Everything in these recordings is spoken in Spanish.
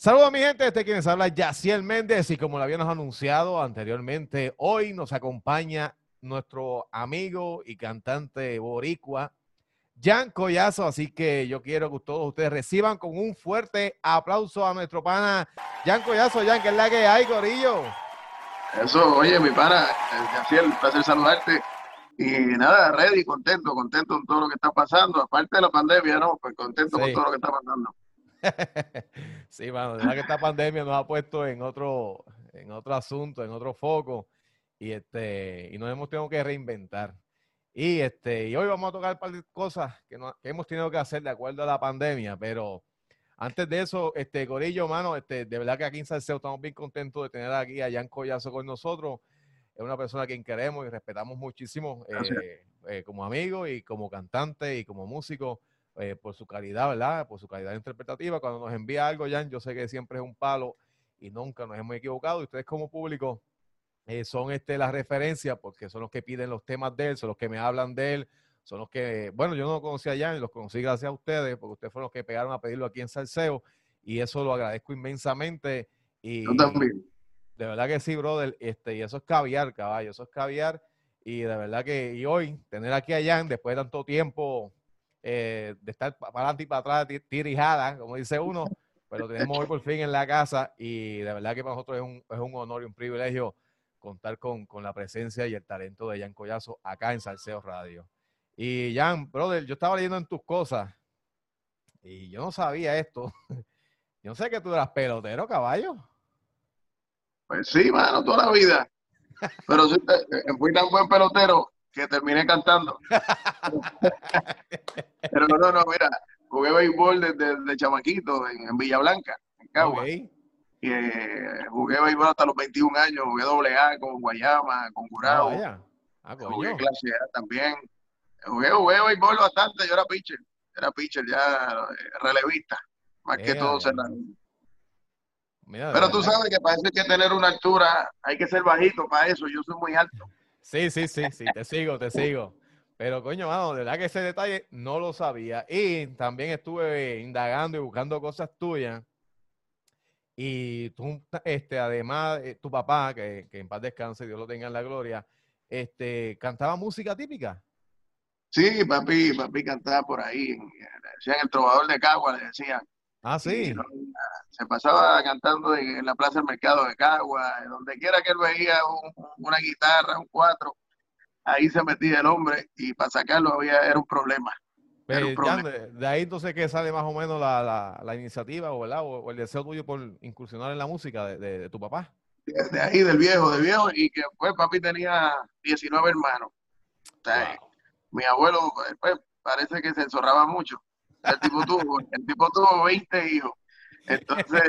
Saludos a mi gente, este quienes habla Yaciel Méndez y como lo habíamos anunciado anteriormente, hoy nos acompaña nuestro amigo y cantante boricua, Jan Collazo, así que yo quiero que todos ustedes reciban con un fuerte aplauso a nuestro pana Jan Collazo, Jan, que es la que hay, Corillo. Eso, oye, mi pana, eh, Yaciel, un placer saludarte. Y nada, ready, contento, contento con todo lo que está pasando. Aparte de la pandemia, ¿no? Pues contento con todo lo que está pasando. sí, mano, verdad que esta pandemia nos ha puesto en otro, en otro asunto, en otro foco, y este, y nos hemos tenido que reinventar. Y este, y hoy vamos a tocar un par de cosas que, que hemos tenido que hacer de acuerdo a la pandemia, pero antes de eso, este Corillo, mano, este, de verdad que aquí en Salseo estamos bien contentos de tener aquí a Jan Collazo con nosotros. Es una persona a quien queremos y respetamos muchísimo eh, eh, como amigo y como cantante y como músico. Eh, por su calidad, ¿verdad? Por su calidad interpretativa. Cuando nos envía algo, Jan, yo sé que siempre es un palo y nunca nos hemos equivocado. Y ustedes como público eh, son este, las referencias porque son los que piden los temas de él, son los que me hablan de él, son los que, bueno, yo no conocía a Jan, los conocí gracias a ustedes, porque ustedes fueron los que pegaron a pedirlo aquí en Salseo y eso lo agradezco inmensamente. Y, yo también. De verdad que sí, brother. Este, y eso es caviar, caballo, eso es caviar. Y de verdad que, y hoy, tener aquí a Jan, después de tanto tiempo eh, de estar para adelante y para atrás, tirijada, como dice uno, pero tenemos hoy por fin en la casa y de verdad que para nosotros es un, es un honor y un privilegio contar con, con, la presencia y el talento de Jan Collazo acá en Salseo Radio. Y Jan, brother, yo estaba leyendo en tus cosas y yo no sabía esto. Yo sé que tú eras pelotero, caballo. Pues sí, mano, toda la vida. Pero eh, fui tan buen pelotero que terminé cantando. Pero no, no, mira, jugué béisbol desde, desde chamaquito en, Villa Blanca, en Cagua. Y, eh, jugué béisbol hasta los 21 años, jugué doble A con Guayama, con Curado. Ah, ah, jugué clase A también. Jugué, jugué béisbol bastante, yo era pitcher, era pitcher ya eh, relevista, más que todo cerrado. Pero tú sabes que parece que tener una altura, hay que ser bajito para eso, yo soy muy alto. Sí, sí, sí, sí, te sigo, te sigo. Pero coño, mano, de verdad que ese detalle no lo sabía. Y también estuve indagando y buscando cosas tuyas. Y tú, este, además, eh, tu papá, que, en paz descanse, Dios lo tenga en la gloria, este, cantaba música típica. Sí, papi, papi cantaba por ahí. Decían el trovador de Cagua, le decían. Ah, sí. Se pasaba cantando en, la Plaza del Mercado de Cagua, donde quiera que él veía una guitarra, un cuatro, ahí se metía el hombre y para sacarlo había, era un problema. de, ahí entonces que sale más o menos la, la, iniciativa o, o, el deseo tuyo por incursionar en la música de, tu papá. De, ahí, del viejo, del viejo, y que pues papi tenía 19 hermanos. Mi abuelo pues, parece que se enzorraba mucho el tipo tuvo, el tipo tuvo 20 hijos. Entonces,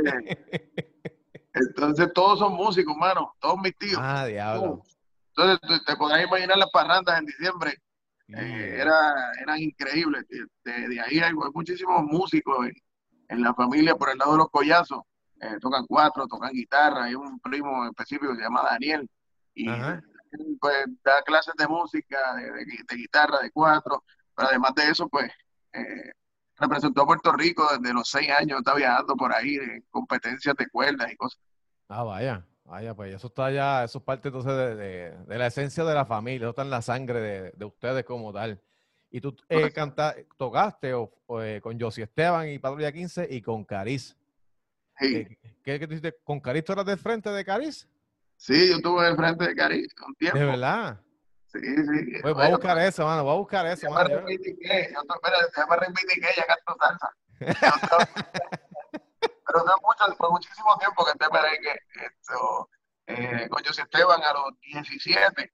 entonces todos son músicos, mano. Todos mis tíos. Ah, diablo. Entonces te podrás imaginar las parrandas en diciembre. Eh, era, eran increíbles. De, ahí hay, muchísimos músicos en, la familia por el lado de los collazos. Eh, tocan cuatro, tocan guitarra. Hay un primo específico que se llama Daniel. Y pues da clases de música, de, guitarra, de cuatro. Pero además de eso, pues eh, representó a Puerto Rico desde los seis años, está viajando por ahí en competencias de cuerdas y cosas. Ah, vaya, vaya, pues eso está ya, eso es parte entonces de, la esencia de la familia, eso está en la sangre de, ustedes como tal. Y tú eh, tocaste eh, con Josie Esteban y Patrulla 15 y con Cariz. Sí. Eh, ¿Qué, que tú hiciste? ¿Con Cariz tú eras del frente de Cariz? Sí, yo estuve del frente de Cariz un tiempo. ¿De verdad? Sí, sí. Pues voy a buscar eso, mano, voy a buscar eso, ya mano. Me reivindiqué, yo, espera, ya me reivindiqué, ya canto salsa. pero no mucho, fue muchísimo tiempo que este merengue, esto, eh, con José Esteban a los 17. Eh,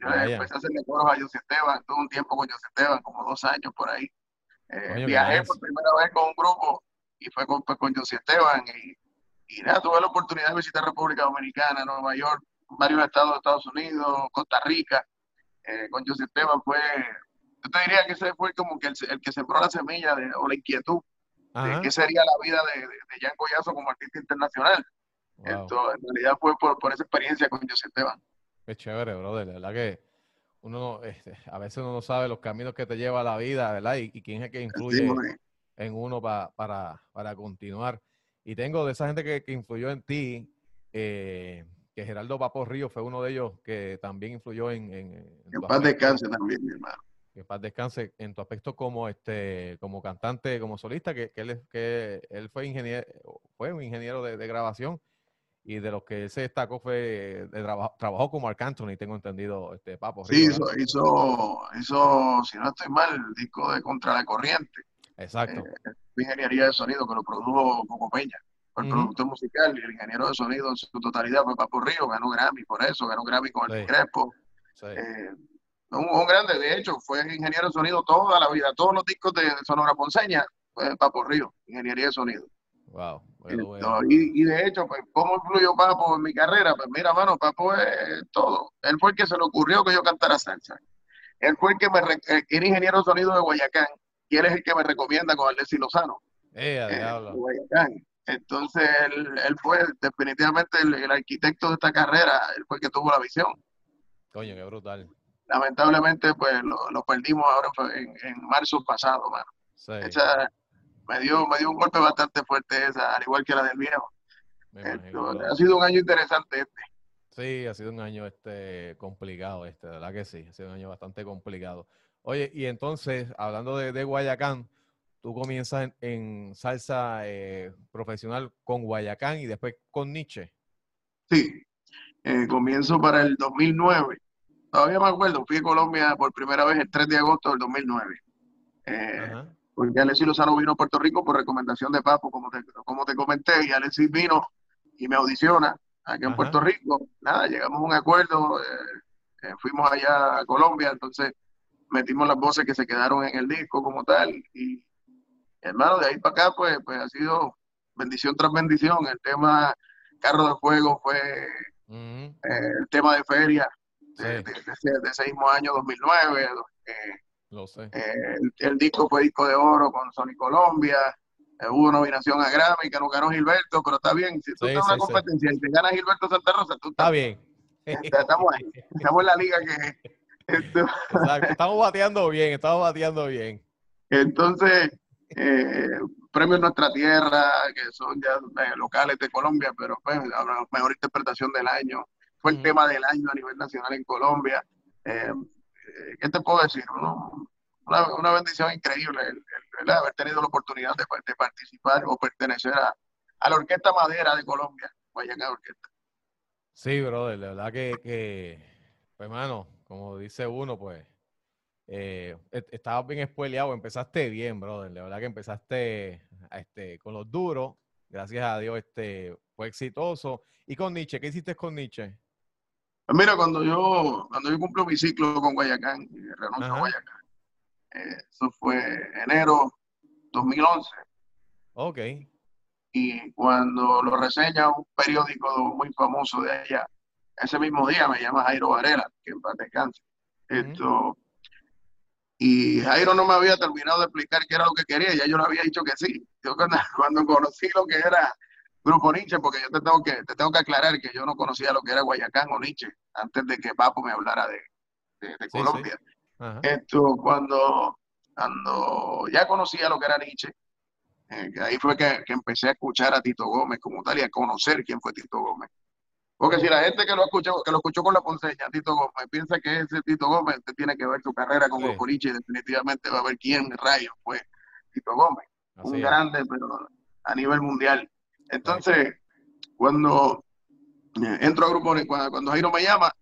yo ah, empecé a hacerle coros a José Esteban, tuve un tiempo con José Esteban, como dos años por ahí. Eh, viajé por primera vez con un grupo y fue con, pues, con José Esteban y, y nada, tuve la oportunidad de visitar República Dominicana, Nueva York, varios estados de Estados Unidos, Costa Rica, eh, con José Esteban fue, yo te diría que ese fue como que el, que sembró la semilla de, o la inquietud de qué sería la vida de, de, Jan Collazo como artista internacional. Esto, en realidad fue por, por, esa experiencia con José Esteban. Qué chévere, brother. La verdad que uno este, a veces uno no sabe los caminos que te lleva la vida, ¿verdad? Y, quién es el que influye en uno para, para continuar. Y tengo de esa gente que, influyó en ti, eh, que Geraldo Papo Río fue uno de ellos que también influyó en... En, en paz descanse también, mi hermano. Que paz descanse en tu aspecto como este como cantante, como solista, que, que él, que él fue ingeniero, fue un ingeniero de, grabación y de los que se destacó fue de trabajó como Marc Anthony, tengo entendido, este Papo. Sí, hizo, hizo, hizo, si no estoy mal, el disco de Contra la Corriente. Exacto. Eh, ingeniería de sonido que lo produjo Coco Peña el productor musical y el ingeniero de sonido en su totalidad fue Papo Río, ganó Grammy por eso, ganó Grammy con el Crespo. Eh, un, grande, de hecho, fue ingeniero de sonido toda la vida, todos los discos de, Sonora Ponceña, fue Papo Río, ingeniería de sonido. Wow. Y, de hecho, pues, ¿cómo influyó Papo en mi carrera? Pues mira, mano, Papo es todo. Él fue el que se le ocurrió que yo cantara salsa. Él fue el que me, eh, era ingeniero de sonido de Guayacán, y él es el que me recomienda con Alessi Lozano. Eh, Guayacán. Entonces, él, fue definitivamente el, arquitecto de esta carrera, él fue el que tuvo la visión. Coño, qué brutal. Lamentablemente, pues lo, perdimos ahora en, en, marzo pasado, mano. Sí. me, dio, me dio un golpe bastante fuerte esa, al igual que la del viejo. ha sido un año interesante este. Sí, ha sido un año este complicado este, ¿verdad que sí? Ha sido un año bastante complicado. Oye, y entonces, hablando de, de Guayacán, tú comienzas en, salsa eh, profesional con Guayacán y después con Nietzsche. Sí, eh, comienzo para el 2009. Todavía me acuerdo, fui a Colombia por primera vez el 3 de agosto del 2009. Eh, porque Alexis Lozano vino a Puerto Rico por recomendación de Papo, como te, como te comenté, y Alexis vino y me audiciona aquí en Puerto Rico. Nada, llegamos a un acuerdo, eh, fuimos allá a Colombia, entonces metimos las voces que se quedaron en el disco como tal, y hermano, de ahí para acá, pues, pues ha sido bendición tras bendición. El tema Carro de Fuego fue eh, el tema de feria de, ese, mismo año 2009. Eh, Lo sé. Eh, el, disco fue disco de oro con Sony Colombia. hubo nominación a Grammy que no ganó Gilberto, pero está bien. Si tú sí, una competencia y te gana Gilberto Santa Rosa, tú estás, bien. Estamos ahí. Estamos en la liga que. Estamos bateando bien, estamos bateando bien. Entonces, eh, premios Nuestra Tierra, que son ya eh, locales de Colombia, pero pues la mejor interpretación del año. Fue el tema del año a nivel nacional en Colombia. Eh, eh, ¿Qué te puedo decir? Una, bendición increíble el, haber tenido la oportunidad de, participar o pertenecer a, la Orquesta Madera de Colombia, Guayacán Orquesta. Sí, brother, la verdad que, que pues, hermano, como dice uno, pues eh, estabas bien spoileado, empezaste bien, brother. La verdad que empezaste este, con los duros. Gracias a Dios este, fue exitoso. ¿Y con Nietzsche? ¿Qué hiciste con Nietzsche? Mira, cuando yo, cuando yo cumplo mi ciclo con Guayacán, renuncio a Guayacán, eh, eso fue enero 2011. Ok. Y cuando lo reseña un periódico muy famoso de allá, ese mismo día me llama Jairo Varela, que en paz descanse. Esto, y Jairo no me había terminado de explicar qué era lo que quería, ya yo le había dicho que sí. Yo cuando, conocí lo que era Grupo Nietzsche, porque yo te tengo que te tengo que aclarar que yo no conocía lo que era Guayacán o Nietzsche antes de que Papo me hablara de, de, Colombia. Esto cuando, cuando ya conocía lo que era Nietzsche, eh, ahí fue que, que, empecé a escuchar a Tito Gómez como tal y a conocer quién fue Tito Gómez. Porque si la gente que lo escuchó, que lo escuchó con la ponceña, Tito Gómez, piensa que ese Tito Gómez tiene que ver su carrera con sí. y definitivamente va a ver quién rayos fue Tito Gómez. un grande, pero a nivel mundial. Entonces, cuando eh, entro a grupo, cuando, cuando Jairo me llama,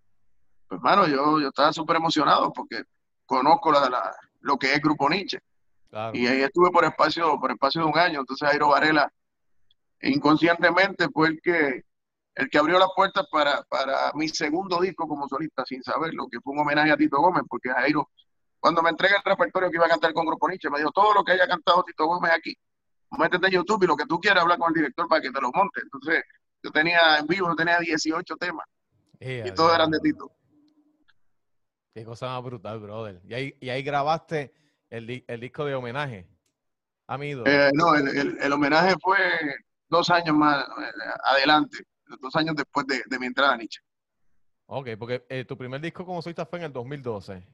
pues hermano, yo, yo estaba súper emocionado porque conozco la, lo que es Grupo Nietzsche. Y ahí estuve por espacio, por espacio de un año. Entonces Jairo Varela, inconscientemente, fue el que el que abrió las puertas para, para mi segundo disco como solista, sin saberlo, que fue un homenaje a Tito Gómez, porque Jairo, cuando me entrega el repertorio que iba a cantar con Grupo Nietzsche, me dijo, todo lo que haya cantado Tito Gómez aquí, métete en YouTube y lo que tú quieras hablar con el director para que te lo monte. Entonces, yo tenía en vivo, yo tenía 18 temas, y todos eran de Tito. Qué cosa más brutal, brother. Y ahí, y ahí grabaste el, el disco de homenaje a mi eh, no, el, el homenaje fue dos años más eh, adelante dos años después de, mi entrada a Nietzsche. Ok, porque eh, tu primer disco como solista fue en el 2012.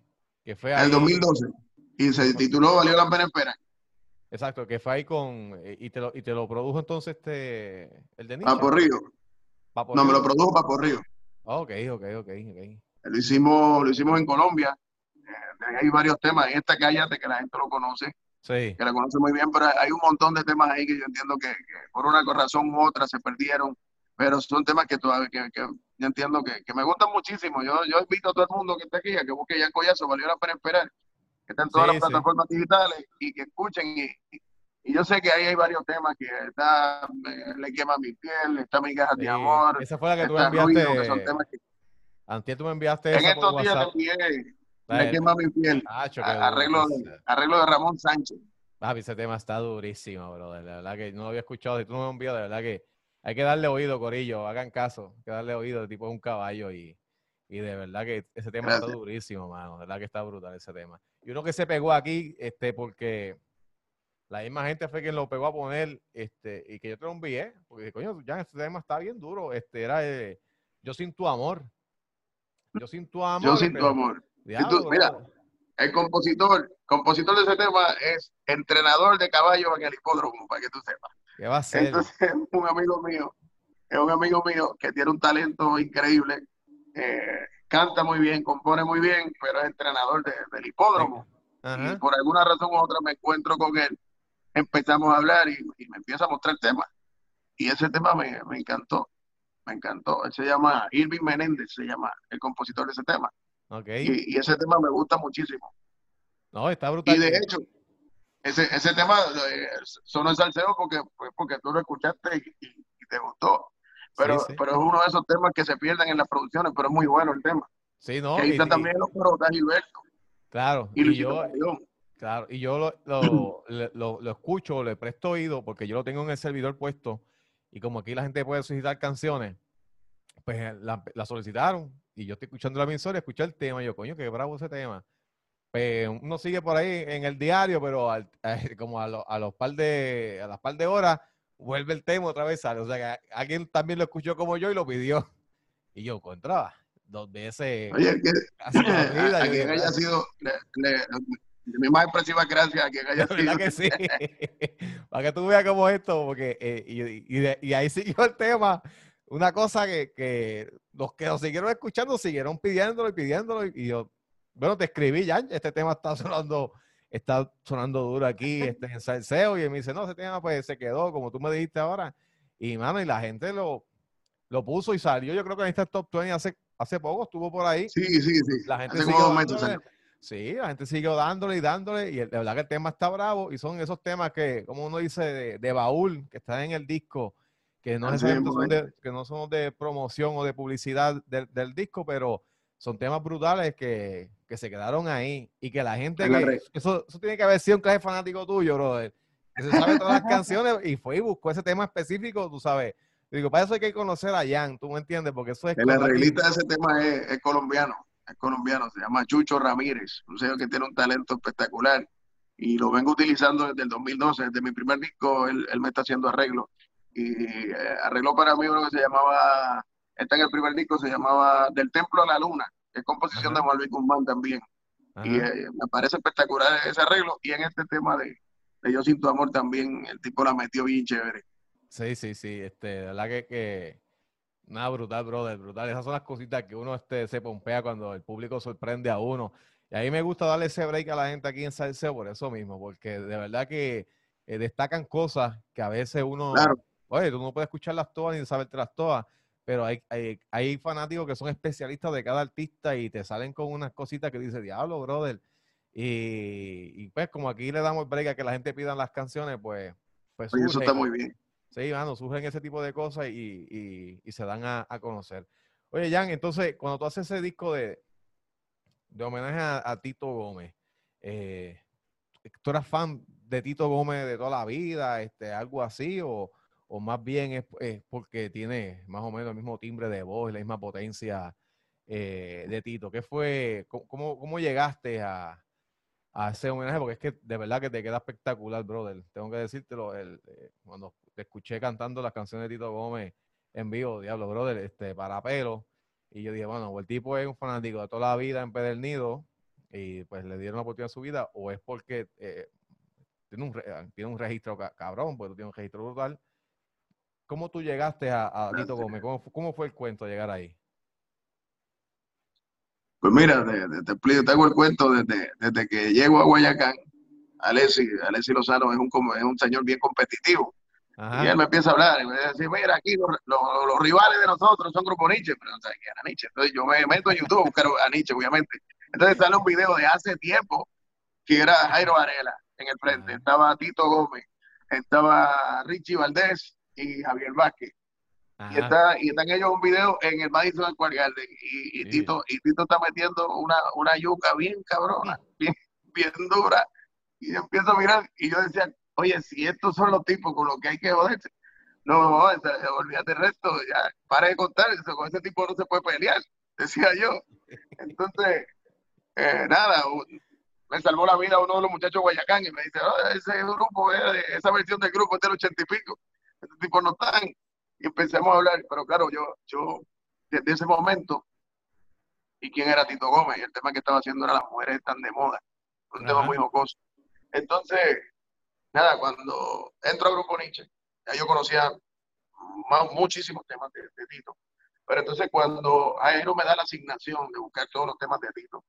Que fue el 2012. Y se tituló Valió la pena esperar. Exacto, que fue ahí con. Eh, y te lo, y te lo produjo entonces este. El de Papo Río. no, me lo produjo Papo Río. ok, ok, ok, Lo hicimos, lo hicimos en Colombia. Eh, hay varios temas en esta cállate que la gente lo conoce. Sí. Que la conoce muy bien, pero hay un montón de temas ahí que yo entiendo que, por una razón u otra se perdieron. Pero son temas que todavía que, que yo entiendo que, que, me gustan muchísimo. Yo, yo invito a todo el mundo que esté aquí a que busque ya Collazo, valió la pena esperar que están todas las plataformas digitales y que escuchen. Y, y, yo sé que ahí hay varios temas que está Le quema mi piel, está Mi caja de amor. Esa fue la que tú enviaste. Ruido, que son temas que... Antes tú me enviaste En estos días te envié Le quema mi piel. arreglo, de, arreglo de Ramón Sánchez. Papi, ese tema está durísimo, bro. De verdad que no lo había escuchado. Si tú no me envías, de verdad que hay que darle oído, Corillo. Hagan caso. Hay que darle oído. El tipo es un caballo y, y de verdad que ese tema está durísimo, mano. De verdad que está brutal ese tema. Y uno que se pegó aquí, este, porque la misma gente fue quien lo pegó a poner, este, y que yo te lo envié, porque coño, ya este tema está bien duro. Este era eh, Yo sin tu amor. Yo sin tu amor. Yo sin tu amor. mira, el compositor, compositor de ese tema es entrenador de caballos en el hipódromo, para que tú sepas. ¿Qué va a ser? Entonces, es un amigo mío, es un amigo mío que tiene un talento increíble eh, canta muy bien, compone muy bien, pero es entrenador del hipódromo. Y por alguna razón u otra me encuentro con él, empezamos a hablar y, me empieza a mostrar temas. Y ese tema me, encantó, me encantó. Él se llama Irving Menéndez, se llama el compositor de ese tema. Okay. Y, ese tema me gusta muchísimo. No, está brutal. Y de hecho, ese, ese tema eh, sonó en salseo porque, pues, porque tú lo escuchaste y te gustó. Pero, pero es uno de esos temas que se pierden en las producciones, pero es muy bueno el tema. Sí, ¿no? ahí está también los coros de Gilberto. Claro. Y, yo, claro, y yo lo, lo, lo, escucho, le presto oído, porque yo lo tengo en el servidor puesto, y como aquí la gente puede solicitar canciones, pues eh, la, la solicitaron, y yo estoy escuchando la emisora, escuché el tema, y yo, coño, qué bravo ese tema. Pues uno sigue por ahí en el diario, pero como a, a los par de, a las par de horas, vuelve el tema otra vez sale. O sea que alguien también lo escuchó como yo y lo pidió. Y yo, contra, dos veces. Oye, que, a, quien haya sido, mi más expresiva gracias a quien haya sido. que sí. Para que tú veas cómo esto, porque, eh, y, y, ahí siguió el tema. Una cosa que, que los que nos siguieron escuchando siguieron pidiéndolo y pidiéndolo. Y, yo, bueno, te escribí ya, este tema está sonando está sonando duro aquí este, en salseo y él me dice, no, ese tema pues se quedó, como tú me dijiste ahora. Y mano, y la gente lo, lo puso y salió. Yo creo que en este top 20 hace, hace poco estuvo por ahí. Sí, sí, sí. La gente siguió dándole, sí, la gente siguió dándole y dándole. Y de verdad que el tema está bravo. Y son esos temas que, como uno dice, de, baúl, que están en el disco, que no, son de, que no son de promoción o de publicidad del, del disco, pero son temas brutales que, que se quedaron ahí y que la gente que, eso, eso tiene que haber sido un clase fanático tuyo, brother. Que se sabe todas las canciones y fue y buscó ese tema específico, tú sabes. digo, para eso hay que conocer a Jan, tú me entiendes, porque eso es... El arreglista de ese tema es, colombiano, es colombiano, se llama Chucho Ramírez, un señor que tiene un talento espectacular y lo vengo utilizando desde el 2012, desde mi primer disco, él, me está haciendo arreglo y eh, arregló para mí uno que se llamaba, está en el primer disco, se llamaba Del Templo a la Luna, es composición de Malvin Guzmán también. Y eh, me parece espectacular ese arreglo. Y en este tema de, Yo Sin Tu Amor también, el tipo la metió bien chévere. Sí, sí, sí. Este, de verdad que, que nada brutal, brother, brutal. Esas son las cositas que uno este, se pompea cuando el público sorprende a uno. Y a mí me gusta darle ese break a la gente aquí en Salseo por eso mismo, porque de verdad que eh, destacan cosas que a veces uno, oye, tú no puedes escucharlas todas ni sabértelas todas, pero hay, hay, hay, fanáticos que son especialistas de cada artista y te salen con unas cositas que dice, diablo, brother. Y, pues como aquí le damos break a que la gente pida las canciones, pues... pues eso está muy bien. Sí, mano, surgen ese tipo de cosas y, y, se dan a, conocer. Oye, Jan, entonces, cuando tú haces ese disco de, de homenaje a, Tito Gómez, eh, ¿tú eras fan de Tito Gómez de toda la vida, este, algo así, o, o más bien es, porque tiene más o menos el mismo timbre de voz la misma potencia eh, de Tito. ¿Qué fue, cómo, cómo llegaste a, a, ese homenaje? Porque es que de verdad que te queda espectacular, brother. Tengo que decírtelo, el, eh, cuando te escuché cantando las canciones de Tito Gómez en vivo, diablo, brother, este, para pelo. Y yo dije, bueno, el tipo es un fanático de toda la vida en Pedernido y pues le dieron la oportunidad a su vida, o es porque eh, tiene un, tiene un registro cabrón, tú tienes un registro brutal. ¿Cómo tú llegaste a, a Tito Gómez? ¿Cómo, ¿Cómo, fue el cuento llegar ahí? Pues mira, te, te, explico, te hago el cuento desde, desde que llego a Guayacán. Alessi, Alessi Lozano es un, es un señor bien competitivo. Y él me empieza a hablar y me dice, mira, aquí los, los, rivales de nosotros son Grupo Nietzsche, pero no sé quién era Nietzsche. Entonces yo me meto en YouTube a buscar a Nietzsche, obviamente. Entonces sale un video de hace tiempo que era Jairo Varela en el frente. Estaba Tito Gómez, estaba Richie Valdés y Javier Vázquez. Y, está, y están ellos un video en el Madison Square Garden y, y Tito, y Tito está metiendo una, una yuca bien cabrona, bien, bien dura. Y yo empiezo a mirar y yo decía, oye, si estos son los tipos con los que hay que joderse, no, olvídate el resto, ya, para de contar, eso, con ese tipo no se puede pelear, decía yo. Entonces, eh, nada, me salvó la vida uno de los muchachos de Guayacán y me dice, oh, ese grupo, eh, esa versión del grupo es del ochenta y pico, estos tipos no están. Y empecemos a hablar, pero claro, yo, yo desde ese momento, ¿y quién era Tito Gómez? Y el tema que estaba haciendo era las mujeres están de moda, un tema muy jocoso. Entonces, nada, cuando entro a Grupo Nietzsche, ya yo conocía muchísimos temas de, Tito. Pero entonces cuando no me da la asignación de buscar todos los temas de Tito,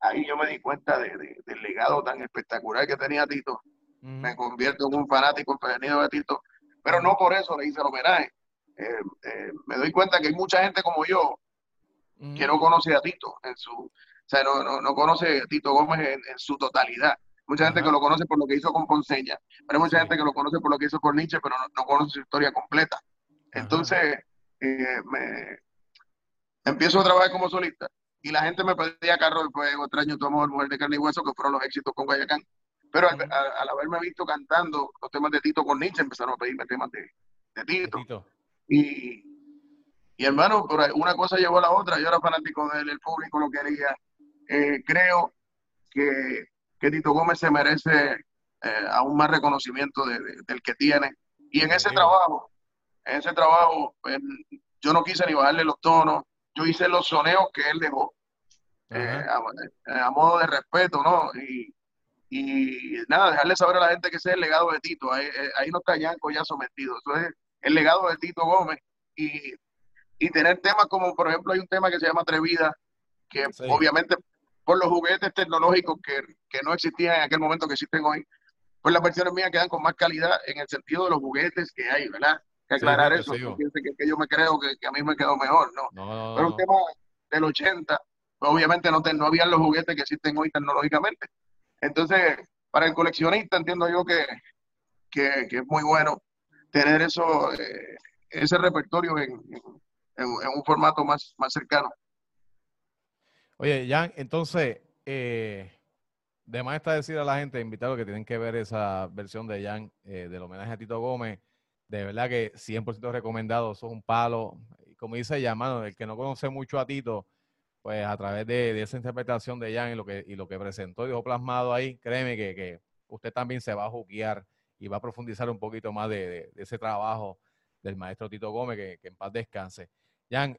ahí yo me di cuenta de, del legado tan espectacular que tenía Tito. Me convierto en un fanático empedernido de Tito, pero no por eso le hice el homenaje. Eh, eh, me doy cuenta que hay mucha gente como yo que no conoce a Tito en su, o sea, no, no, conoce a Tito Gómez en su totalidad. Mucha gente que lo conoce por lo que hizo con Ponceña, pero hay mucha gente que lo conoce por lo que hizo con Nietzsche, pero no, conoce su historia completa. Entonces, eh, me empiezo a trabajar como solista y la gente me pedía Carro del Fuego, Extraño tu amor, Mujer de carne y hueso, que fueron los éxitos con Guayacán. Pero al, haberme visto cantando los temas de Tito con Nietzsche, empezaron a pedirme temas de, Tito. Y, y hermano, una cosa llevó a la otra. Yo era fanático del el público lo quería. Eh, creo que que Tito Gómez se merece eh, aún más reconocimiento del que tiene. Y en ese trabajo, en ese trabajo, pues, yo no quise ni bajarle los tonos, yo hice los soneos que él dejó, eh, a, modo de respeto, ¿no? Y, y, nada, dejarle saber a la gente que ese es el legado de Tito, ahí, eh, no está Yanko ya sometido, eso es el legado de Tito Gómez. Y, y tener temas como, por ejemplo, hay un tema que se llama Atrevida, que obviamente por los juguetes tecnológicos que, que, no existían en aquel momento que existen hoy, pues las versiones mías quedan con más calidad en el sentido de los juguetes que hay, ¿verdad? Que aclarar eso, que, yo me creo que, a mí me quedó mejor, ¿no? no, Pero un tema del 80, pues obviamente no, no habían los juguetes que existen hoy tecnológicamente. Entonces, para el coleccionista entiendo yo que, que, es muy bueno tener eso, eh, ese repertorio en, en, un formato más, más cercano. Oye, Jan, entonces, eh, de más está decir a la gente, invitarlos que tienen que ver esa versión de Jan eh, del homenaje a Tito Gómez. De verdad que 100% recomendado, eso es un palo. Como dice Jan, mano, el que no conoce mucho a Tito, pues a través de, esa interpretación de Jan y lo que, y lo que presentó y dejó plasmado ahí, créeme que, usted también se va a juquear y va a profundizar un poquito más de, ese trabajo del maestro Tito Gómez, que, que en paz descanse. Jan,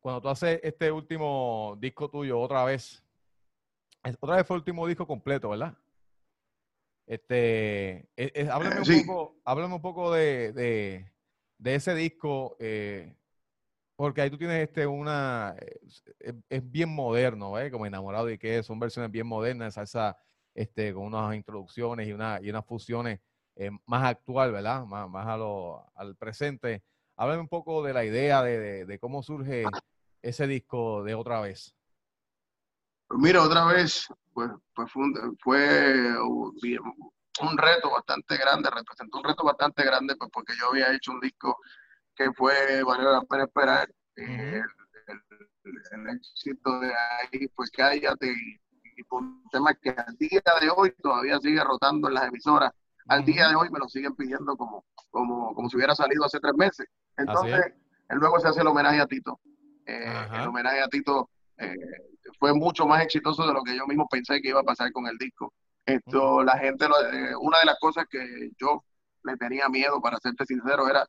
cuando tú haces este último disco tuyo otra vez, otra vez fue el último disco completo, ¿verdad? Este, e, e, háblame, un poco, háblame un poco de, ese disco, eh, porque ahí tú tienes este una, es, bien moderno, ¿eh? como enamorado y que son versiones bien modernas, salsa este, con unas introducciones y, una, y unas fusiones eh, más actual, ¿verdad? Más, más a lo, al presente. Háblame un poco de la idea de, de cómo surge ese disco de otra vez? Pues mira, otra vez, pues, pues fue, un, fue un, reto bastante grande, representó un reto bastante grande, pues porque yo había hecho un disco que fue valió la pena esperar. Eh, el, éxito de ahí, pues cállate, y, y un tema que al día de hoy todavía sigue rotando en las emisoras. Al día de hoy me lo siguen pidiendo como, como, como si hubiera salido hace tres meses. Entonces, luego se hace el homenaje a Tito. Eh, el homenaje a Tito eh, fue mucho más exitoso de lo que yo mismo pensé que iba a pasar con el disco. Esto, la gente, eh, una de las cosas que yo le tenía miedo, para serte sincero, era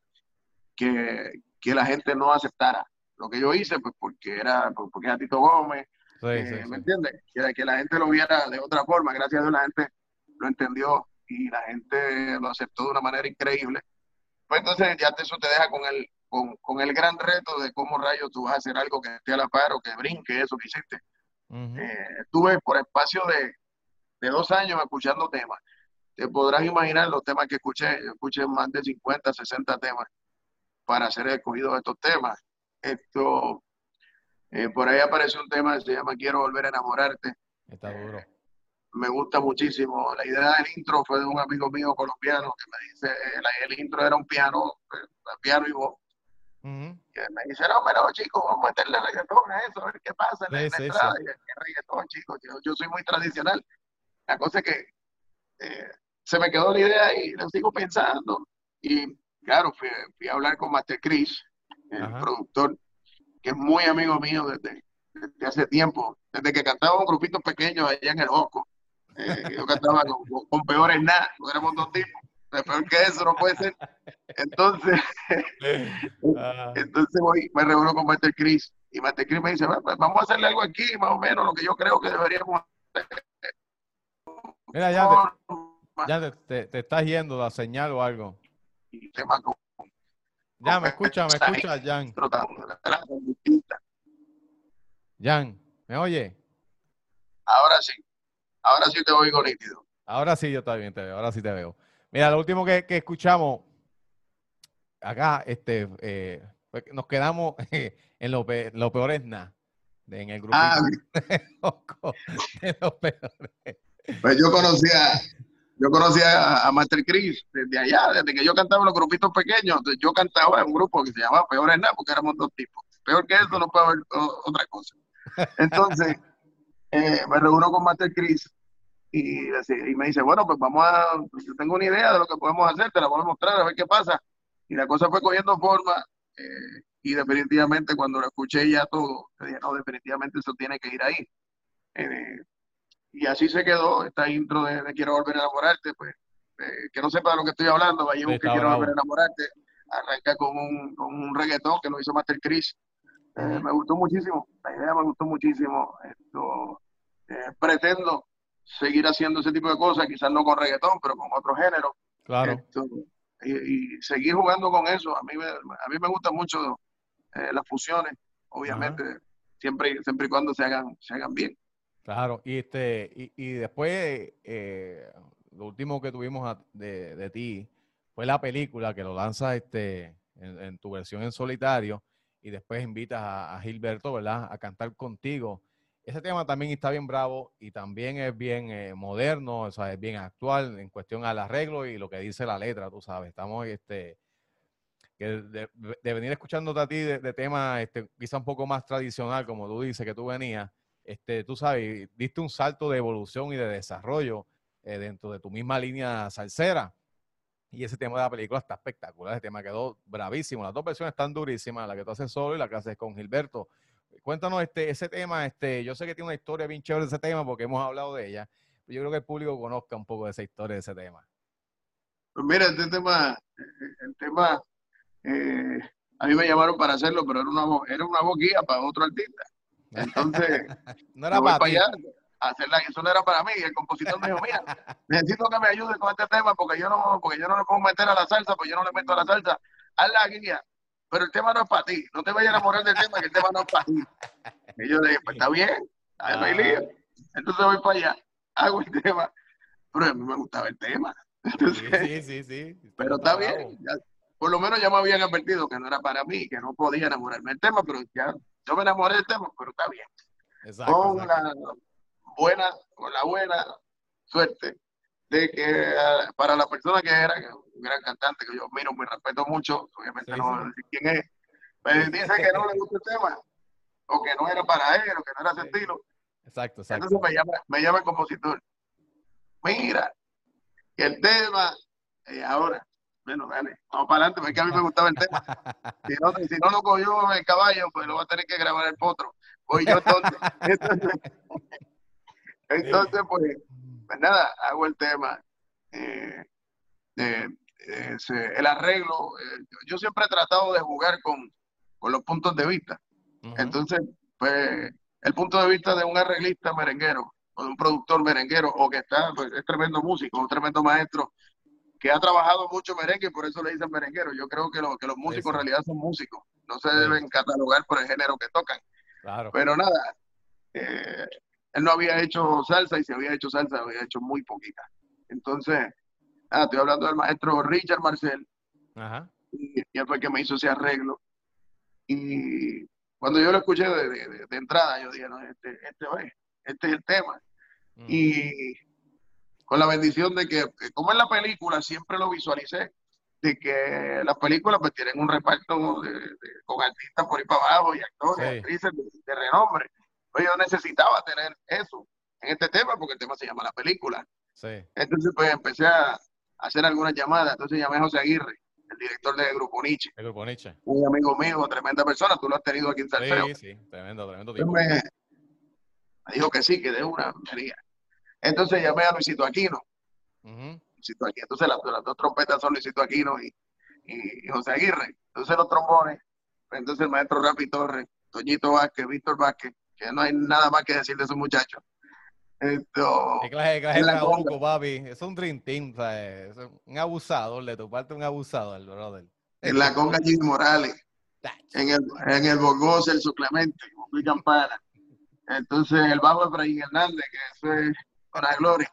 que, que la gente no aceptara lo que yo hice, pues porque era, porque era Tito Gómez, ¿me entiendes? Que, que, la gente lo viera de otra forma. Gracias a Dios la gente lo entendió y la gente lo aceptó de una manera increíble. Pues entonces ya eso te deja con el, con, con, el gran reto de cómo rayos tú vas a hacer algo que esté a la par o que brinque eso que hiciste. Eh, estuve por espacio de, de, dos años escuchando temas. Te podrás imaginar los temas que escuché. Yo escuché más de 50, 60 temas para ser escogido de estos temas. Esto, eh, por ahí aparece un tema que se llama Quiero volver a enamorarte. Está duro. me gusta muchísimo. La idea del intro fue de un amigo mío colombiano que me dice, el, el intro era un piano, piano y voz que me dice, no, pero chicos, vamos a meterle reggaetón a eso, a ver qué pasa en la entrada. reggaetón, chicos? Yo, soy muy tradicional. La cosa es que eh, se me quedó la idea y lo sigo pensando. Y claro, fui, a hablar con Master Chris, el productor, que es muy amigo mío desde, hace tiempo, desde que cantaba un grupito pequeño allá en el Oco. Eh, yo cantaba con, con peores nada, éramos dos tipos peor que eso no puede ser. Entonces, ah. entonces voy, me reúno con Master Chris y Master Chris me dice, pues, vamos a hacerle algo aquí, más o menos lo que yo creo que deberíamos hacer. Mira, ya, te, ya te, te, estás yendo la señal o algo. Ya, me escucha, me escucha, Jan. Jan, ¿me oye? Ahora sí, ahora sí te oigo nítido. Ahora sí yo también te veo, ahora sí te veo. Mira, lo último que, escuchamos acá, este, eh, nos quedamos en lo, lo peor es nada, en el grupo ah, de los peores. Pues yo conocía, yo conocía a Master Chris desde allá, desde que yo cantaba en los grupitos pequeños, yo cantaba en un grupo que se llamaba Peor es nada, porque éramos dos tipos. Peor que eso no puede haber otra cosa. Entonces, eh, me reúno con Master Chris y, y, me dice, bueno, pues vamos a, yo tengo una idea de lo que podemos hacer, te la voy a mostrar, a ver qué pasa. Y la cosa fue cogiendo forma eh, y definitivamente cuando lo escuché ya todo, dije, no, definitivamente eso tiene que ir ahí. Eh, y así se quedó esta intro de, Quiero volver a enamorarte, pues eh, que no sepa de lo que estoy hablando, vaya que Quiero volver a enamorarte, arranca con un, con un reggaetón que lo hizo Master Chris. me gustó muchísimo, la idea me gustó muchísimo. Esto, pretendo seguir haciendo ese tipo de cosas, quizás no con reggaetón, pero con otro género. Claro. y, seguir jugando con eso. A mí me, a mí me gustan mucho eh, las fusiones, obviamente, siempre, siempre y cuando se hagan, se hagan bien. Claro, y este, y, y después eh, lo último que tuvimos de, de, ti fue la película que lo lanza este en, tu versión en solitario y después invitas a, a Gilberto, ¿verdad? A cantar contigo ese tema también está bien bravo y también es bien eh, moderno, o sea, es bien actual en cuestión al arreglo y lo que dice la letra, tú sabes. Estamos, este, de, venir escuchándote a ti de, tema este, quizá un poco más tradicional, como tú dices que tú venías, este, tú sabes, diste un salto de evolución y de desarrollo eh, dentro de tu misma línea salsera. Y ese tema de la película está espectacular, ese tema quedó bravísimo. Las dos versiones están durísimas, la que tú haces solo y la que haces con Gilberto. Cuéntanos este, ese tema, este, yo sé que tiene una historia bien chévere ese tema porque hemos hablado de ella, pero yo creo que el público conozca un poco de esa historia de ese tema. Pues mira, este tema, el tema, eh, a mí me llamaron para hacerlo, pero era una, era una boquilla para otro artista. Entonces, no era para, allá, hacerla, eso no era para mí. El compositor me dijo, mira, necesito que me ayude con este tema porque yo no, porque yo no le puedo meter a la salsa, porque yo no le meto a la salsa. Haz la guía pero el tema no es para ti. No te vayas a enamorar del tema, que el tema no es para ti. Y yo le dije, pues está bien, no hay lío. Entonces voy para allá, hago el tema, pero a mí me gustaba el tema. sí, sí, sí, Pero está bien, por lo menos ya me habían advertido que no era para mí, que no podía enamorarme del tema, pero ya yo me enamoré del tema, pero está bien. Exacto, con la buena, con la buena suerte de que ah, para la persona que era, un gran cantante que yo miro, me respeto mucho, obviamente no voy a decir quién es, pero dice que no le gusta el tema, o que no era para él, o que no era ese estilo. Exacto, exacto. Entonces me llama, me llama el compositor. Mira, que el tema, eh, ahora, bueno, dale, vamos para adelante, porque a mí me gustaba el tema. Si no, si no lo cogió el caballo, pues lo va a tener que grabar el potro. Voy yo entonces. entonces, pues, pues nada, hago el tema. Eh, eh, el arreglo, eh, yo siempre he tratado de jugar con, los puntos de vista. Entonces, pues, el punto de vista de un arreglista merenguero o de un productor merenguero o que está, pues, es tremendo músico, un tremendo maestro que ha trabajado mucho merengue, por eso le dicen merenguero. Yo creo que, lo, que los músicos en realidad son músicos, no se deben catalogar por el género que tocan. Claro. Pero nada, eh, él no había hecho salsa y si había hecho salsa, había hecho muy poquita. Entonces, estoy hablando del maestro Richard Marcel, Ajá. y, él fue el que me hizo ese arreglo. Y cuando yo lo escuché de, entrada, yo dije, no, este, este, este es el tema. Mm. Y con la bendición de que, como en la película, siempre lo visualicé, de que las películas pues tienen un reparto con artistas por ahí para abajo y actores, y actrices de, renombre. Pues yo necesitaba tener eso en este tema, porque el tema se llama la película. Entonces pues empecé a hacer algunas llamadas, entonces llamé a José Aguirre, el director de Grupo Nietzsche. El Grupo Nietzsche. Un amigo mío, tremenda persona, tú lo has tenido aquí en Salfeo. Sí, sí, tremendo, tremendo tipo. Me, dijo que sí, que de una venía. Entonces llamé a Luisito Aquino. Luisito Aquino. Entonces las, dos trompetas son Luisito Aquino y, y, José Aguirre. Entonces los trombones, entonces el maestro Rapi Torres, Toñito Vázquez, Víctor Vázquez, que no hay nada más que decir de esos muchachos. Esto, ¿Qué clase, clase de trabuco, papi? Es un dream team, Es un abusador, de tu parte un abusador, brother. En la conga Jim Morales. En el, en el Bogos, el Suplemente, muy campana. Entonces, el bajo Efraín Hernández, que eso es para gloria.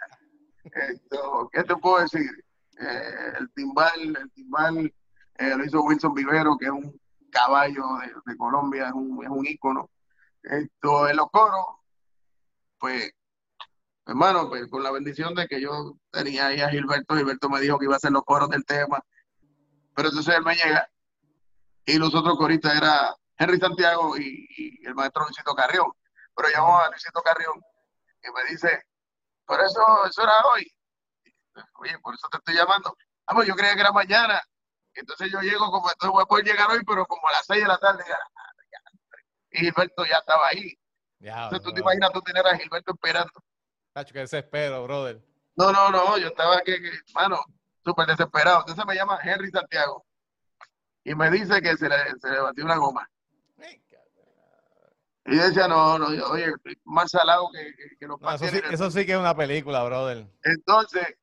Esto, ¿Qué te puedo decir? Eh, el timbal, el timbal eh, lo hizo Wilson Vivero, que es un caballo de, Colombia, es un, es un ícono. Esto, en los coros, pues, hermano, pues con la bendición de que yo tenía ahí a Gilberto, Gilberto me dijo que iba a hacer los coros del tema, pero entonces él me llega y los otros coristas era Henry Santiago y, y el maestro Luisito Carrión, pero llamó a Luisito Carrión y me dice, por eso, eso era hoy. Oye, por eso te estoy llamando. Ah, pues yo creía que era mañana. Entonces yo llego como, entonces voy a poder llegar hoy, pero como a las seis de la tarde. Y Gilberto ya estaba ahí. entonces tú te imaginas tú tener a Gilberto esperando. Cacho, que desespero, brother. No, no, no, yo estaba aquí, mano, súper desesperado. Entonces me llama Henry Santiago y me dice que se le, se le batió una goma. Y decía, no, no, oye, más salado que, que, los eso, sí, eso, sí, que es una película, brother. Entonces,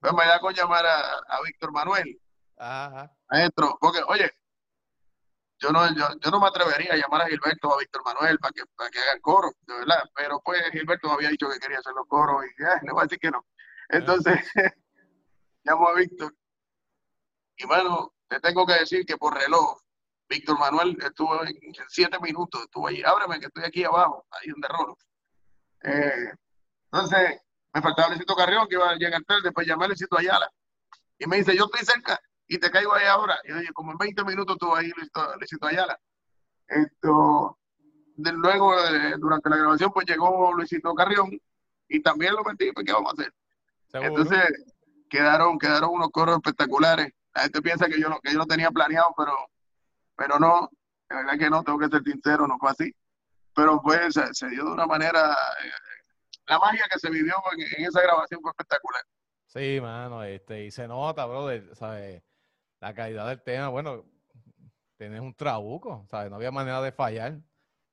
pues me da con llamar a, a Víctor Manuel. Ajá. Maestro, porque, oye, yo no, yo, yo, no me atrevería a llamar a Gilberto o a Víctor Manuel para que, para que hagan coro, de verdad. Pero pues Gilberto me había dicho que quería hacer los coros y ya, le voy a decir que no. Entonces, llamo a Víctor. Y bueno, te tengo que decir que por reloj, Víctor Manuel estuvo en, siete minutos, estuvo ahí, ábreme que estoy aquí abajo, ahí donde rolo. Eh, entonces, me faltaba Luisito Carrión, que iba a llegar tarde, después llamé a Luisito Ayala. Y me dice, yo estoy cerca y te caigo ahí ahora. Y yo dije, como en 20 minutos estuvo ahí Luisito, Ayala. Esto, de, luego, eh, durante la grabación, pues llegó Luisito Carrión y también lo metí, pues ¿qué vamos a hacer? Entonces, quedaron, quedaron unos coros espectaculares. La gente piensa que yo, que yo lo tenía planeado, pero pero no, de verdad que no, tengo que ser sincero, no fue así. Pero pues se, dio de una manera, eh, la magia que se vivió en, esa grabación fue espectacular. Sí, mano, este, y se nota, brother, ¿sabes? La calidad del tema, bueno, tienes un trabuco, ¿sabes? No había manera de fallar.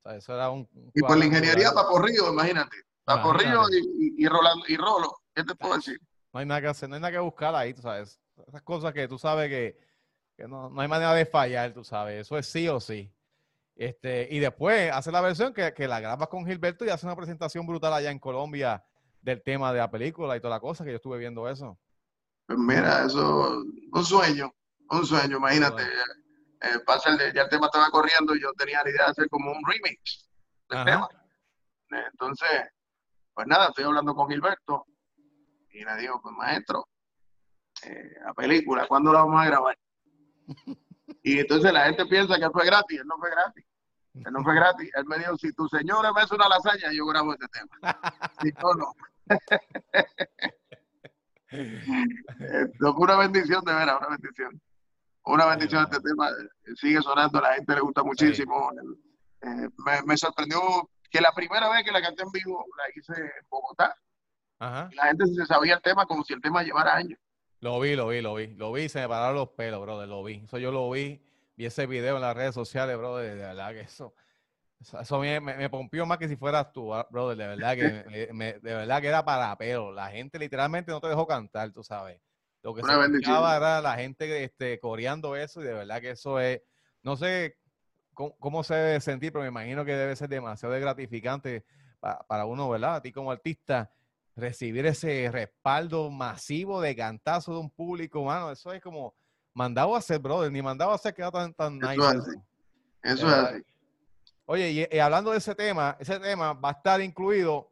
¿sabes? Eso era un, y por la ingeniería Papo Río, imagínate. Papo Río y, y, Rolando, y Rolo, ¿qué te puedo decir? No hay nada que hacer, no hay nada que buscar ahí, tú sabes. Esas cosas que tú sabes que que no, no, hay manera de fallar, tú sabes, eso es sí o sí. Este, y después hace la versión que, que la grabas con Gilberto y hace una presentación brutal allá en Colombia del tema de la película y toda la cosa, que yo estuve viendo eso. Pues mira, eso, un sueño, un sueño, imagínate. Eh, pasa el, ya el tema estaba corriendo y yo tenía la idea de hacer como un remix del tema. Entonces, pues nada, estoy hablando con Gilberto y le digo, pues maestro, eh, la película, ¿cuándo la vamos a grabar? Y entonces la gente piensa que fue gratis, él no fue gratis. Él no fue gratis. Él me dijo, si tu señora me hace una lasaña, yo grabo este tema. Si no, no. Esto una bendición, de veras, una bendición. Una bendición este tema. Sigue sonando, la gente le gusta muchísimo. Eh, me, sorprendió que la primera vez que la canté en vivo la hice en Bogotá. La gente se sabía el tema como si el tema llevara años. Lo vi, lo vi, lo vi. Lo vi, se me pararon los pelos, brother, lo vi. Eso yo lo vi, vi ese video en las redes sociales, brother, de verdad que eso. Eso me, me, pompió más que si fueras tú, ah, brother. De verdad que, de verdad que era para pelo. La gente literalmente no te dejó cantar, tú sabes. Lo que se escuchaba era la gente este, coreando eso y de verdad que eso es, no sé cómo, se debe sentir, pero me imagino que debe ser demasiado gratificante para, uno, ¿verdad? A ti como artista, recibir ese respaldo masivo de cantazo de un público, mano, eso es como mandado a hacer, brother, ni mandado a hacer queda tan, tan nice. Eso, eso es así. Oye, y, hablando de ese tema, ese tema va a estar incluido,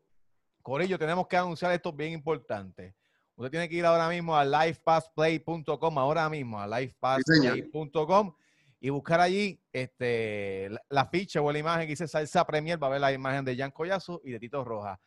Corillo, tenemos que anunciar esto bien importante. Usted tiene que ir ahora mismo a livepasplay.com, ahora mismo a livepasplay.com y buscar allí este, la, ficha o la imagen que dice Salsa Premier, va a ver la imagen de Jan Collazo y de Tito Rojas.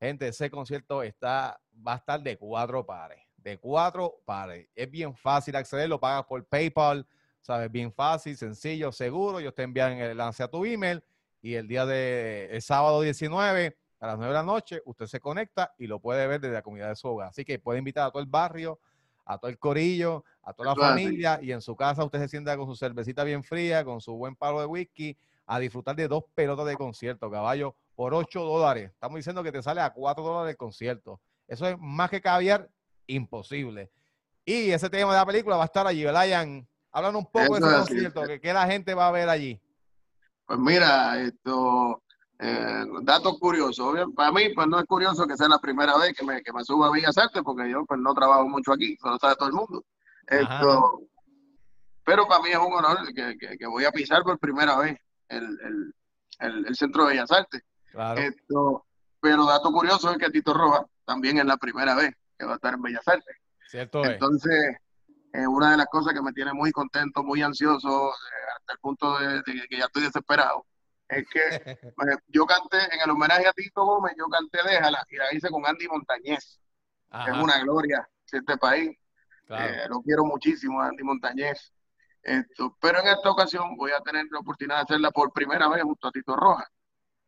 Gente, ese concierto está, va a estar de cuatro pares, de cuatro pares. Es bien fácil acceder, lo pagas por PayPal, sabes, bien fácil, sencillo, seguro. Ellos te envían el enlace a tu email y el día de el sábado 19 a las 9 de la noche usted se conecta y lo puede ver desde la comunidad de su hogar. Así que puede invitar a todo el barrio, a todo el corillo, a toda la familia y en su casa usted se sienta con su cervecita bien fría, con su buen palo de whisky, a disfrutar de dos pelotas de concierto, caballo, por 8 dólares. Estamos diciendo que te sale a 4 dólares el concierto. Eso es más que caviar, imposible. Y ese tema de la película va a estar allí, Brian. Hablan un poco de ese concierto, que la gente va a ver allí. Pues mira, esto, eh, datos curiosos. Para mí, pues no es curioso que sea la primera vez que me, que me suba a Bellas Artes, porque yo pues no trabajo mucho aquí, eso lo sabe todo el mundo. Esto, pero para mí es un honor que, que, voy a pisar por primera vez el, el, el, Centro de Bellas Artes. Esto, pero dato curioso es que Tito Roja también es la primera vez que va a estar en Bellas Artes. Cierto Entonces, es una de las cosas que me tiene muy contento, muy ansioso, eh, hasta el punto de, que ya estoy desesperado, es que yo canté en el homenaje a Tito Gómez, yo canté Déjala y la hice con Andy Montañez, es una gloria de este país. Eh, lo quiero muchísimo, Andy Montañez. Esto, pero en esta ocasión voy a tener la oportunidad de hacerla por primera vez junto a Tito Rojas.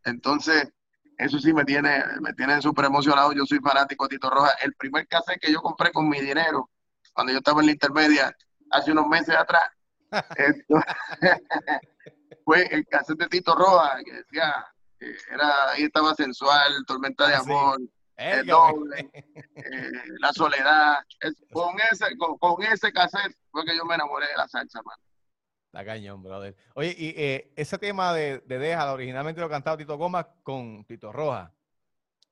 Entonces, eso sí me tiene, me tiene súper emocionado. Yo soy fanático de Tito Rojas. El primer cassette que yo compré con mi dinero cuando yo estaba en la intermedia hace unos meses atrás. fue el cassette de Tito Roja, que decía, era, ahí estaba sensual, tormenta de ah, amor, el doble, eh, la soledad. con, ese, con, ese cassette fue que yo me enamoré de la salsa, man. La cañón, brother. Oye, y eh, ese tema de, de Déjala, originalmente lo cantaba Tito Goma con Tito Roja.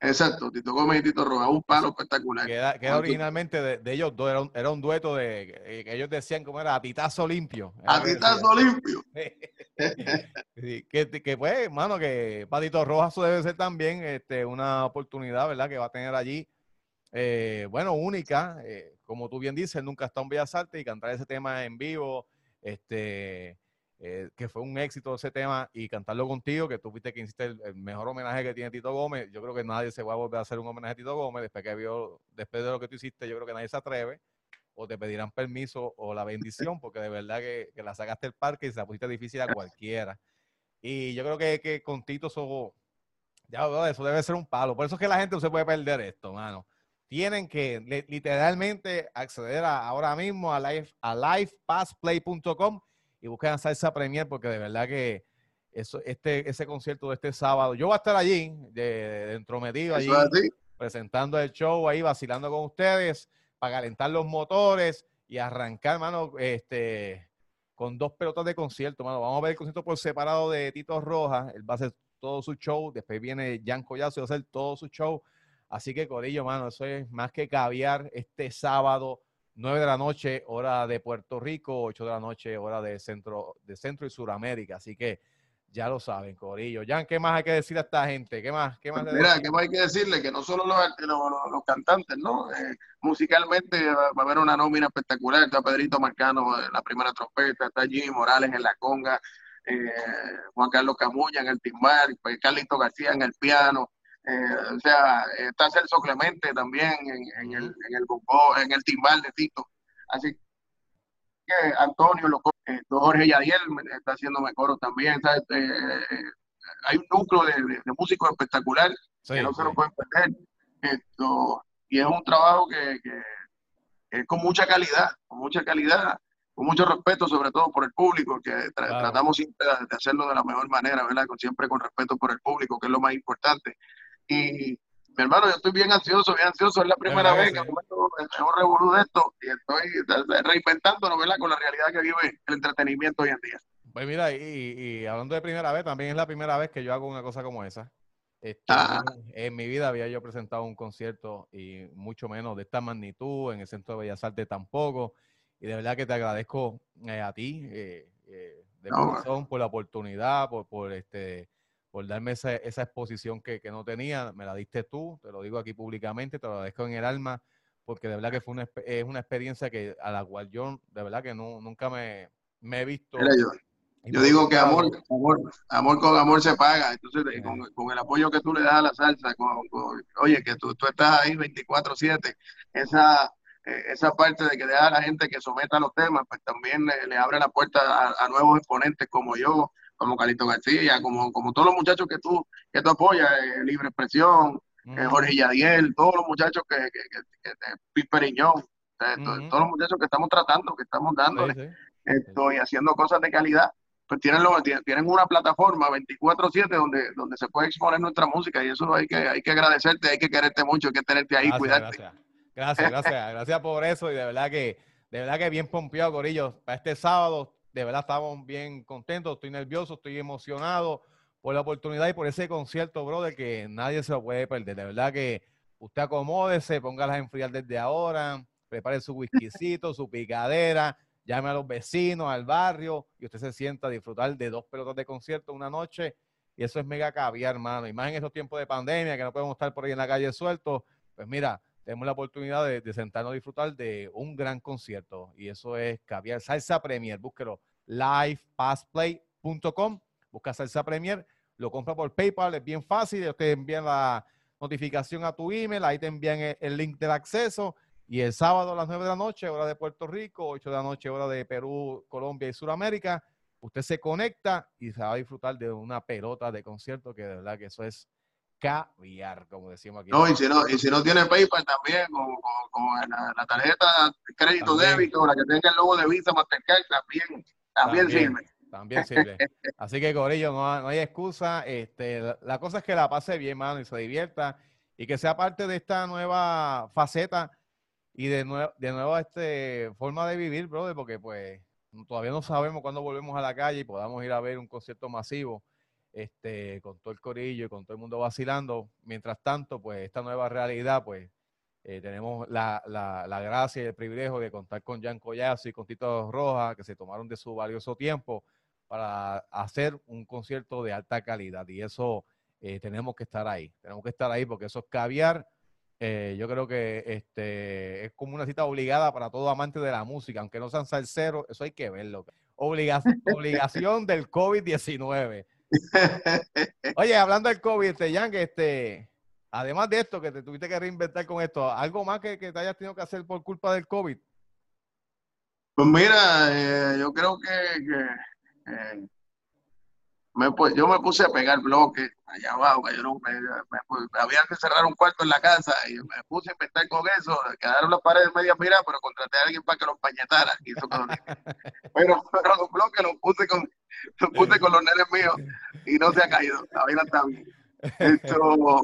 Exacto, Tito Gómez y Tito Roja, un palo espectacular. Queda, originalmente de, ellos dos, era un, dueto de que ellos decían como era Titazo limpio. Atitazo limpio. que, que pues, hermano, que para Tito Roja eso debe ser también este, una oportunidad, ¿verdad? Que va a tener allí, eh, bueno, única. Eh, como tú bien dices, nunca está en Bellas Artes y cantar ese tema en vivo, este eh, que fue un éxito ese tema y cantarlo contigo, que tú viste que hiciste el, mejor homenaje que tiene Tito Gómez. Yo creo que nadie se va a volver a hacer un homenaje a Tito Gómez después que vio, después de lo que tú hiciste, yo creo que nadie se atreve o te pedirán permiso o la bendición, porque de verdad que, la sacaste del parque y se la pusiste difícil a cualquiera. Y yo creo que, que con Tito ya, eso debe ser un palo. Por eso es que la gente no se puede perder esto, mano. Tienen que literalmente acceder ahora mismo a, live, a livepassplay.com y busquen Salsa Premier porque de verdad que eso, este, ese concierto de este sábado, yo voy a estar allí, de, dentro metido allí, presentando el show ahí, vacilando con ustedes, para calentar los motores y arrancar, mano, este, con dos pelotas de concierto, mano. Vamos a ver el concierto por separado de Tito Rojas, él va a hacer todo su show, después viene Jan Collazo y va a hacer todo su show. Así que, Corillo, mano, eso es más que caviar este sábado 9 de la noche, hora de Puerto Rico, 8 de la noche, hora de Centro, de Centro y Suramérica. Así que ya lo saben, Corillo. Jan, ¿qué más hay que decir a esta gente? ¿Qué más? Qué más Mira, ¿qué más hay que decirle? Que no solo los, los, cantantes, ¿no? Eh, musicalmente va, a haber una nómina espectacular. Está Pedrito Marcano en la primera trompeta, está Jimmy Morales en la conga, eh, Juan Carlos Camuña en el timbal, pues Carlito García en el piano. Eh, o sea, está Celso Clemente también en, el, en, el en el timbal de Tito. Así que Antonio, lo, eh, Jorge Yadiel está haciéndome coro también. Eh, hay un núcleo de, músicos espectacular que no se lo pueden perder. Esto, y es un trabajo que, que es con mucha calidad, con mucha calidad. con mucho respeto, sobre todo por el público, que tratamos siempre de hacerlo de la mejor manera, ¿verdad? Con, siempre con respeto por el público, que es lo más importante. Y mi hermano, yo estoy bien ansioso, bien ansioso. Es la primera vez que me un revolú de esto y estoy reinventándolo, ¿verdad? Con la realidad que vive el entretenimiento hoy en día. Pues mira, y, hablando de primera vez, también es la primera vez que yo hago una cosa como esa. Este, en mi vida había yo presentado un concierto y mucho menos de esta magnitud, en el Centro de Bellas Artes tampoco. Y de verdad que te agradezco eh, a ti eh, eh, de corazón por la oportunidad, por, por este por darme esa, esa exposición que, que, no tenía, me la diste tú, te lo digo aquí públicamente, te lo agradezco en el alma, porque de verdad que fue una, es una experiencia que a la cual yo de verdad que no, nunca me, me he visto. yo, digo que amor, amor, amor con amor se paga, entonces con, con, el apoyo que tú le das a la salsa, con, oye, que tú, tú estás ahí 24/7, esa eh, esa parte de que deja a la gente que someta los temas, pues también le, abre la puerta a, a, nuevos exponentes como yo, como Calito García, como, como todos los muchachos que tú, que tú apoyas, eh, Libre Expresión, eh, Jorge Yadiel, todos los muchachos que, que, que, que todos los muchachos que estamos tratando, que estamos dándole esto y haciendo cosas de calidad, pues tienen, lo, tienen una plataforma 24/7 donde, donde se puede exponer nuestra música y eso hay que, hay que agradecerte, hay que quererte mucho, hay que tenerte ahí, cuidarte. Gracias. gracias, gracias, gracias por eso y de verdad que, de verdad que bien pompeado, Corillo, para este sábado de verdad estamos bien contentos, estoy nervioso, estoy emocionado por la oportunidad y por ese concierto, brother, que nadie se lo puede perder. De verdad que usted acomódese, póngalas a enfriar desde ahora, prepare su whiskycito, su picadera, llame a los vecinos, al barrio, y usted se sienta a disfrutar de dos pelotas de concierto una noche. Y eso es mega caviar, hermano. Y más en estos tiempos de pandemia, que no podemos estar por ahí en la calle sueltos, pues mira, tenemos la oportunidad de, sentarnos a disfrutar de un gran concierto y eso es Caviar Salsa Premier. Búsquelo livepassplay.com, busca Salsa Premier, lo compra por PayPal, es bien fácil, ellos te envían la notificación a tu email, ahí te envían el, link del acceso y el sábado a las 9 de la noche, hora de Puerto Rico, 8 de la noche, hora de Perú, Colombia y Sudamérica, usted se conecta y se va a disfrutar de una pelota de concierto que de verdad que eso es caviar, como decimos aquí. No, y si no, y si no tiene PayPal también, con, la, tarjeta crédito débito, la que tenga el logo de Visa, Mastercard, también, también, sirve. También sirve. Así que, Corillo, no, no hay excusa. Este, la, cosa es que la pase bien, mano, y se divierta, y que sea parte de esta nueva faceta y de, nuevo de nueva este, forma de vivir, brother, porque pues todavía no sabemos cuándo volvemos a la calle y podamos ir a ver un concierto masivo este, con todo el corillo y con todo el mundo vacilando. Mientras tanto, pues esta nueva realidad, pues eh, tenemos la, la, gracia y el privilegio de contar con Jan Collazo y con Tito Roja, que se tomaron de su valioso tiempo para hacer un concierto de alta calidad. Y eso eh, tenemos que estar ahí. Tenemos que estar ahí porque eso es caviar. Eh, yo creo que este, es como una cita obligada para todo amante de la música, aunque no sean salseros, eso hay que verlo. obligación del COVID-19. Oye, hablando del COVID, este, Jan, este, además de esto, que te tuviste que reinventar con esto, ¿algo más que, te hayas tenido que hacer por culpa del COVID? Pues mira, eh, yo creo que, eh, me, yo me puse a pegar bloques allá abajo, que yo no, me, había que cerrar un cuarto en la casa y me puse a inventar con eso, quedaron las paredes media miradas, pero contraté a alguien para que los pañetara. pero, pero los bloques los puse con, lo puse con los nenes míos y no se ha caído. La vida está bien. Esto,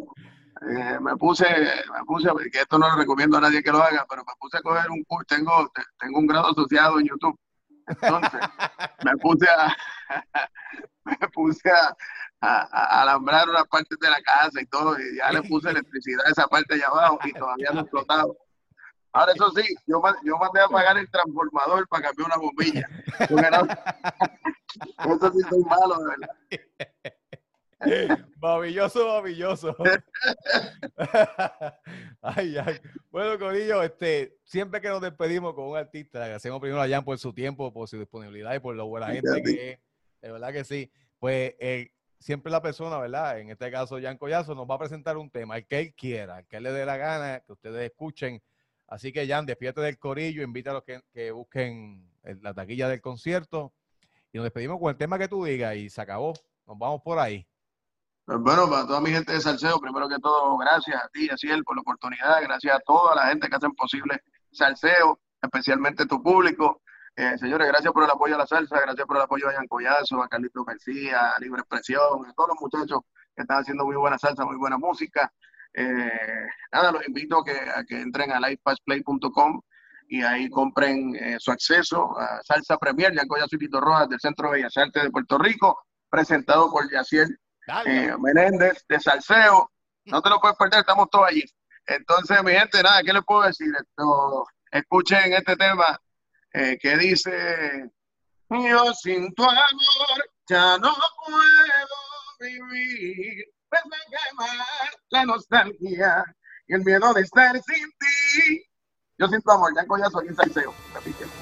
eh, me puse, me puse, que esto no lo recomiendo a nadie que lo haga, pero me puse a coger un curso, tengo, tengo un grado asociado en YouTube. Entonces, me puse a, me puse a, alambrar una parte de la casa y todo, y ya le puse electricidad a esa parte allá abajo y todavía no ha explotado. Ahora, eso sí, yo, yo mandé a pagar el transformador para cambiar una bombilla. eso sí soy malo, de verdad. Maravilloso, maravilloso. ay, ay. Bueno, Corillo, este, siempre que nos despedimos con un artista, agradecemos primero a Jan por su tiempo, por su disponibilidad y por lo buena gente que es. De verdad que sí. Pues eh, siempre la persona, ¿verdad? En este caso, Jan Collazo, nos va a presentar un tema, el que él quiera, el que él le dé la gana, que ustedes escuchen Así que, Jan, despierte del corillo, invita a los que, que busquen la taquilla del concierto y nos despedimos con el tema que tú digas y se acabó. Nos vamos por ahí. Pues bueno, para toda mi gente de Salseo, primero que todo, gracias a ti, él por la oportunidad, gracias a toda la gente que hacen posible Salseo, especialmente tu público. Eh, señores, gracias por el apoyo a la salsa, gracias por el apoyo a Jan Collazo, a Carlito García, a Libre Expresión, a todos los muchachos que están haciendo muy buena salsa, muy buena música. Eh, nada, los invito a que, entren a livepasplay.com y ahí compren eh, su acceso a Salsa Premier, Jan Collazo y Tito Rojas del Centro de Bellas Artes de Puerto Rico, presentado por Yaciel Menéndez de Salseo. No te lo puedes perder, estamos todos allí. Entonces, mi gente, nada, ¿qué les puedo decir? Esto, escuchen este tema eh, que dice, yo sin tu amor ya no puedo vivir, pues me quema la nostalgia y el miedo de estar sin ti. Yo sin tu amor, ya coñazo aquí en Salseo. Repite.